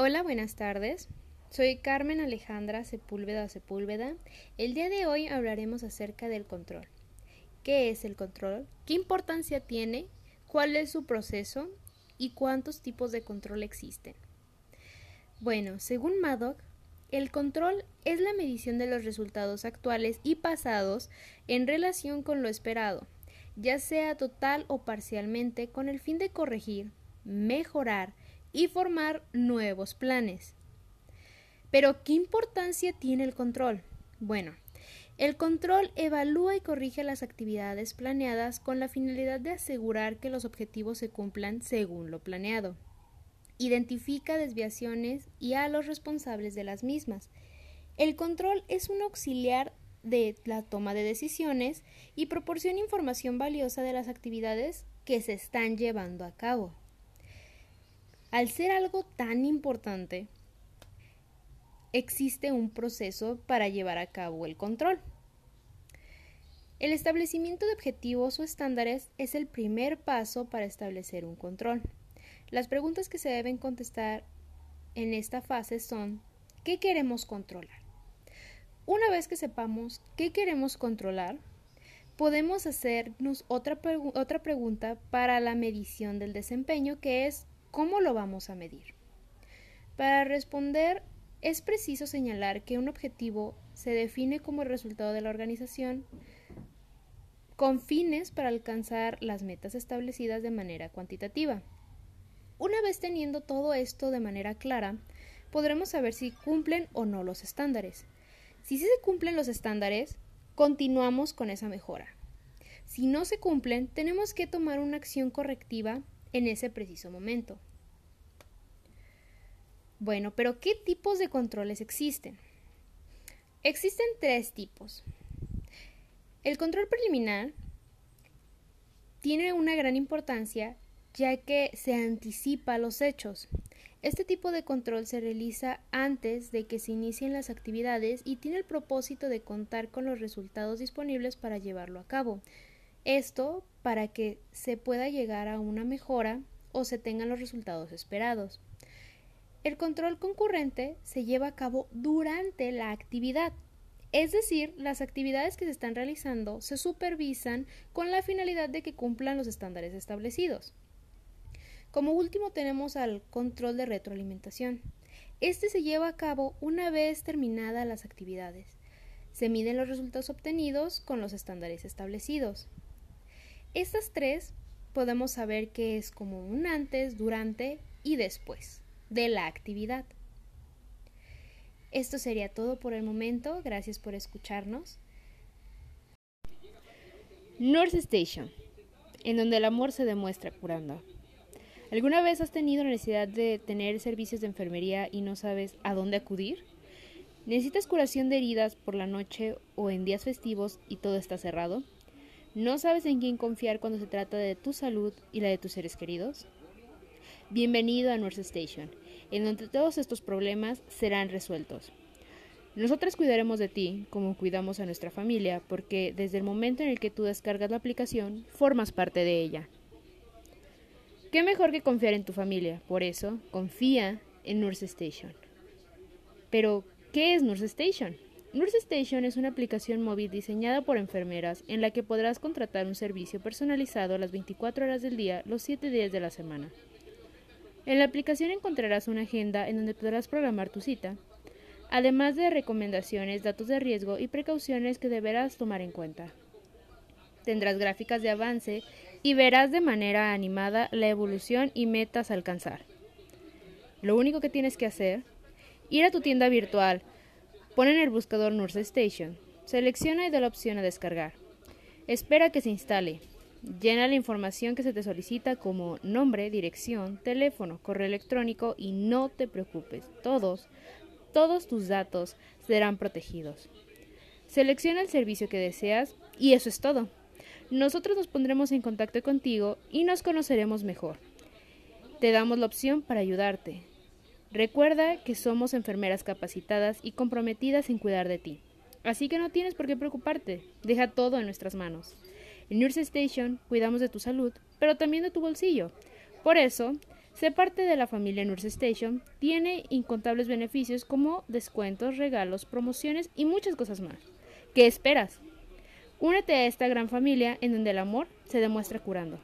Hola, buenas tardes. Soy Carmen Alejandra Sepúlveda Sepúlveda. El día de hoy hablaremos acerca del control. ¿Qué es el control? ¿Qué importancia tiene? ¿Cuál es su proceso? ¿Y cuántos tipos de control existen? Bueno, según Madoc, el control es la medición de los resultados actuales y pasados en relación con lo esperado, ya sea total o parcialmente, con el fin de corregir, mejorar y formar nuevos planes. Pero, ¿qué importancia tiene el control? Bueno, el control evalúa y corrige las actividades planeadas con la finalidad de asegurar que los objetivos se cumplan según lo planeado. Identifica desviaciones y a los responsables de las mismas. El control es un auxiliar de la toma de decisiones y proporciona información valiosa de las actividades que se están llevando a cabo. Al ser algo tan importante, existe un proceso para llevar a cabo el control. El establecimiento de objetivos o estándares es el primer paso para establecer un control. Las preguntas que se deben contestar en esta fase son ¿qué queremos controlar? Una vez que sepamos qué queremos controlar, podemos hacernos otra, otra pregunta para la medición del desempeño que es ¿cómo lo vamos a medir? Para responder es preciso señalar que un objetivo se define como el resultado de la organización con fines para alcanzar las metas establecidas de manera cuantitativa. Una vez teniendo todo esto de manera clara, podremos saber si cumplen o no los estándares. Si sí se cumplen los estándares, continuamos con esa mejora. Si no se cumplen, tenemos que tomar una acción correctiva en ese preciso momento. Bueno, pero ¿qué tipos de controles existen? Existen tres tipos. El control preliminar tiene una gran importancia ya que se anticipa los hechos. Este tipo de control se realiza antes de que se inicien las actividades y tiene el propósito de contar con los resultados disponibles para llevarlo a cabo. Esto para que se pueda llegar a una mejora o se tengan los resultados esperados. El control concurrente se lleva a cabo durante la actividad, es decir, las actividades que se están realizando se supervisan con la finalidad de que cumplan los estándares establecidos. Como último tenemos al control de retroalimentación. Este se lleva a cabo una vez terminadas las actividades. Se miden los resultados obtenidos con los estándares establecidos. Estas tres podemos saber que es como un antes, durante y después de la actividad. Esto sería todo por el momento. Gracias por escucharnos. Nurse Station, en donde el amor se demuestra curando. ¿Alguna vez has tenido necesidad de tener servicios de enfermería y no sabes a dónde acudir? ¿Necesitas curación de heridas por la noche o en días festivos y todo está cerrado? ¿No sabes en quién confiar cuando se trata de tu salud y la de tus seres queridos? Bienvenido a Nurse Station, en donde todos estos problemas serán resueltos. Nosotras cuidaremos de ti como cuidamos a nuestra familia, porque desde el momento en el que tú descargas la aplicación, formas parte de ella. ¿Qué mejor que confiar en tu familia? Por eso, confía en Nurse Station. Pero, ¿qué es Nurse Station? Nurse Station es una aplicación móvil diseñada por enfermeras en la que podrás contratar un servicio personalizado las 24 horas del día, los 7 días de la semana. En la aplicación encontrarás una agenda en donde podrás programar tu cita, además de recomendaciones, datos de riesgo y precauciones que deberás tomar en cuenta. Tendrás gráficas de avance y verás de manera animada la evolución y metas a alcanzar. Lo único que tienes que hacer, ir a tu tienda virtual, pon en el buscador Nurse Station, selecciona y da la opción a descargar. Espera que se instale. Llena la información que se te solicita como nombre, dirección, teléfono, correo electrónico y no te preocupes, todos, todos tus datos serán protegidos. Selecciona el servicio que deseas y eso es todo. Nosotros nos pondremos en contacto contigo y nos conoceremos mejor. Te damos la opción para ayudarte. Recuerda que somos enfermeras capacitadas y comprometidas en cuidar de ti. Así que no tienes por qué preocuparte. Deja todo en nuestras manos. En Nurse Station cuidamos de tu salud, pero también de tu bolsillo. Por eso, Ser parte de la familia Nurse Station tiene incontables beneficios como descuentos, regalos, promociones y muchas cosas más. ¿Qué esperas? Únete a esta gran familia en donde el amor se demuestra curando.